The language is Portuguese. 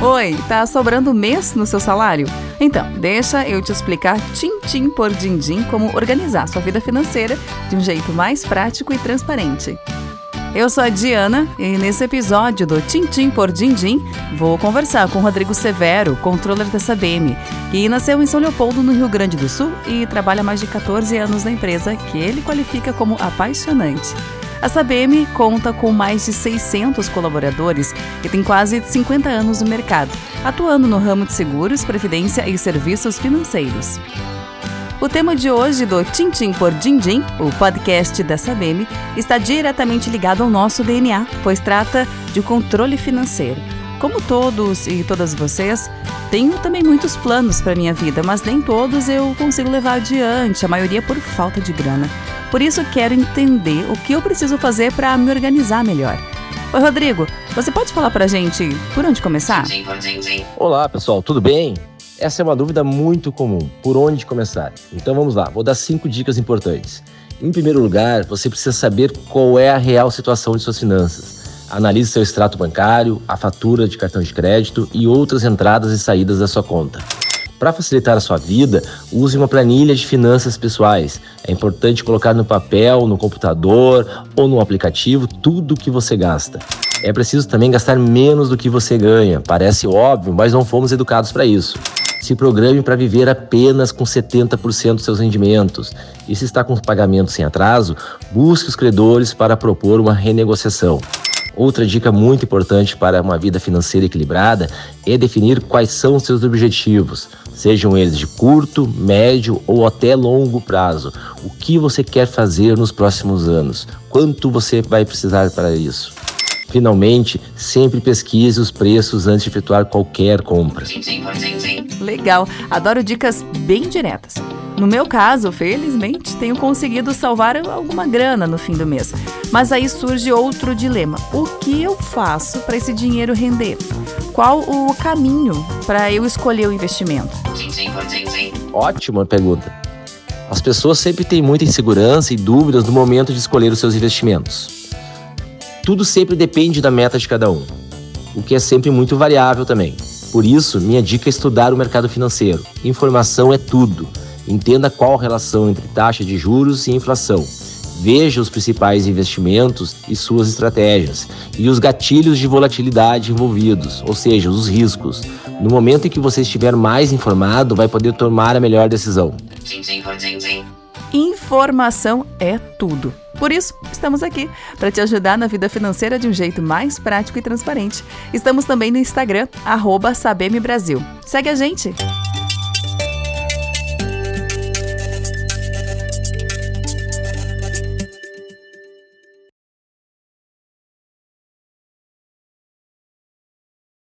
Oi, tá sobrando mês no seu salário? Então, deixa eu te explicar tim-tim por din-din como organizar sua vida financeira de um jeito mais prático e transparente. Eu sou a Diana e nesse episódio do Tintim por Dindim vou conversar com Rodrigo Severo, controller da Sabem, que nasceu em São Leopoldo, no Rio Grande do Sul e trabalha mais de 14 anos na empresa que ele qualifica como apaixonante. A Sabem conta com mais de 600 colaboradores e tem quase 50 anos no mercado, atuando no ramo de seguros, previdência e serviços financeiros. O tema de hoje do Tintim por Dindim, o podcast da Sabem, está diretamente ligado ao nosso DNA, pois trata de controle financeiro. Como todos e todas vocês, tenho também muitos planos para minha vida, mas nem todos eu consigo levar adiante, a maioria por falta de grana. Por isso quero entender o que eu preciso fazer para me organizar melhor. Oi, Rodrigo, você pode falar para a gente por onde começar? Olá, pessoal, tudo bem? Essa é uma dúvida muito comum. Por onde começar? Então vamos lá, vou dar cinco dicas importantes. Em primeiro lugar, você precisa saber qual é a real situação de suas finanças. Analise seu extrato bancário, a fatura de cartão de crédito e outras entradas e saídas da sua conta. Para facilitar a sua vida, use uma planilha de finanças pessoais. É importante colocar no papel, no computador ou no aplicativo tudo o que você gasta. É preciso também gastar menos do que você ganha. Parece óbvio, mas não fomos educados para isso. Se programe para viver apenas com 70% dos seus rendimentos. E se está com pagamento sem atraso, busque os credores para propor uma renegociação. Outra dica muito importante para uma vida financeira equilibrada é definir quais são seus objetivos, sejam eles de curto, médio ou até longo prazo. O que você quer fazer nos próximos anos? Quanto você vai precisar para isso? Finalmente, sempre pesquise os preços antes de efetuar qualquer compra. Legal, adoro dicas bem diretas. No meu caso, felizmente, tenho conseguido salvar alguma grana no fim do mês. Mas aí surge outro dilema: o que eu faço para esse dinheiro render? Qual o caminho para eu escolher o investimento? Ótima pergunta. As pessoas sempre têm muita insegurança e dúvidas no momento de escolher os seus investimentos. Tudo sempre depende da meta de cada um, o que é sempre muito variável também. Por isso, minha dica é estudar o mercado financeiro. Informação é tudo. Entenda qual a relação entre taxa de juros e inflação. Veja os principais investimentos e suas estratégias e os gatilhos de volatilidade envolvidos, ou seja, os riscos. No momento em que você estiver mais informado, vai poder tomar a melhor decisão. Informação é tudo. Por isso, estamos aqui para te ajudar na vida financeira de um jeito mais prático e transparente. Estamos também no Instagram, arroba. Segue a gente!